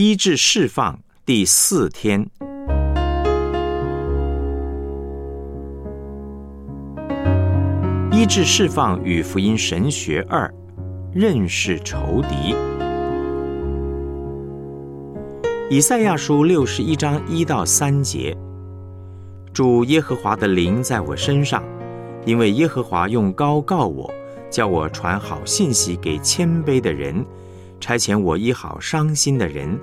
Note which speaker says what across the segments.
Speaker 1: 医治释放第四天，医治释放与福音神学二，认识仇敌。以赛亚书六十一章一到三节，主耶和华的灵在我身上，因为耶和华用高告我，叫我传好信息给谦卑的人。差遣我医好伤心的人，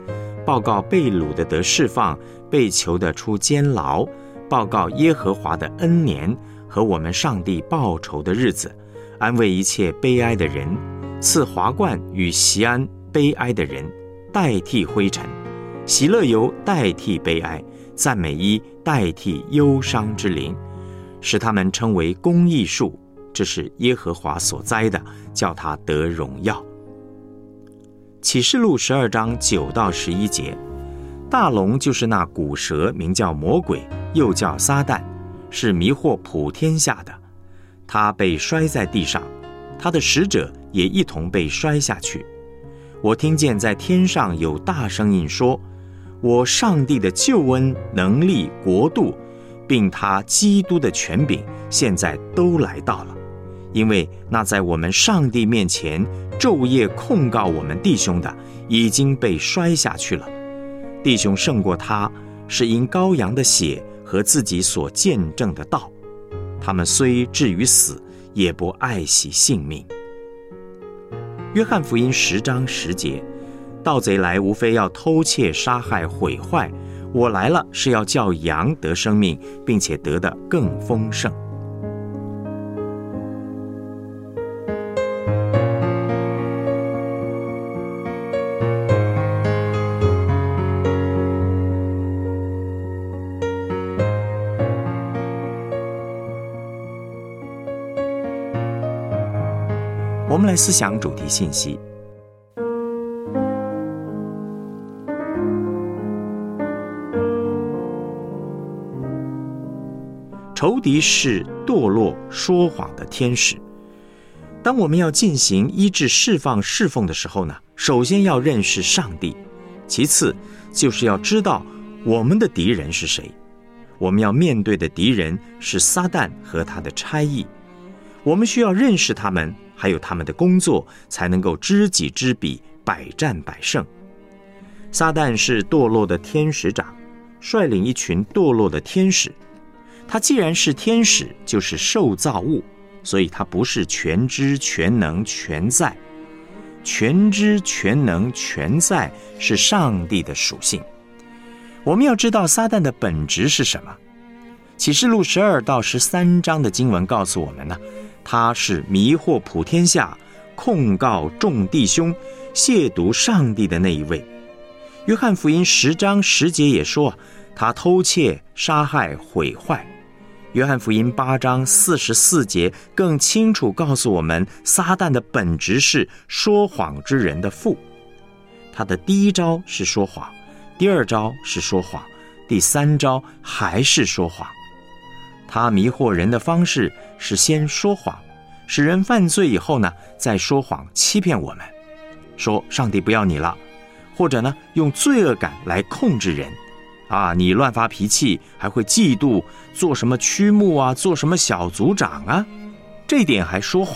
Speaker 1: 报告被掳的得释放，被囚的出监牢，报告耶和华的恩年和我们上帝报仇的日子，安慰一切悲哀的人，赐华冠与席安悲哀的人，代替灰尘，喜乐油代替悲哀，赞美衣代替忧伤之灵，使他们称为公义树，这是耶和华所栽的，叫他得荣耀。启示录十二章九到十一节，大龙就是那古蛇，名叫魔鬼，又叫撒旦，是迷惑普天下的。他被摔在地上，他的使者也一同被摔下去。我听见在天上有大声音说：“我上帝的救恩、能力、国度，并他基督的权柄，现在都来到了。”因为那在我们上帝面前昼夜控告我们弟兄的，已经被摔下去了。弟兄胜过他，是因羔羊的血和自己所见证的道。他们虽至于死，也不爱惜性命。约翰福音十章十节：盗贼来，无非要偷窃、杀害、毁坏。我来了，是要叫羊得生命，并且得的更丰盛。我们来思想主题信息。仇敌是堕落说谎的天使。当我们要进行医治、释放、侍奉的时候呢，首先要认识上帝，其次就是要知道我们的敌人是谁。我们要面对的敌人是撒旦和他的差役。我们需要认识他们。还有他们的工作，才能够知己知彼，百战百胜。撒旦是堕落的天使长，率领一群堕落的天使。他既然是天使，就是受造物，所以他不是全知全能全在。全知全能全在是上帝的属性。我们要知道撒旦的本质是什么？启示录十二到十三章的经文告诉我们呢。他是迷惑普天下、控告众弟兄、亵渎上帝的那一位。约翰福音十章十节也说，他偷窃、杀害、毁坏。约翰福音八章四十四节更清楚告诉我们，撒旦的本质是说谎之人的父。他的第一招是说谎，第二招是说谎，第三招还是说谎。他迷惑人的方式是先说谎，使人犯罪以后呢，再说谎欺骗我们，说上帝不要你了，或者呢用罪恶感来控制人，啊，你乱发脾气，还会嫉妒，做什么曲目啊，做什么小组长啊，这点还说谎。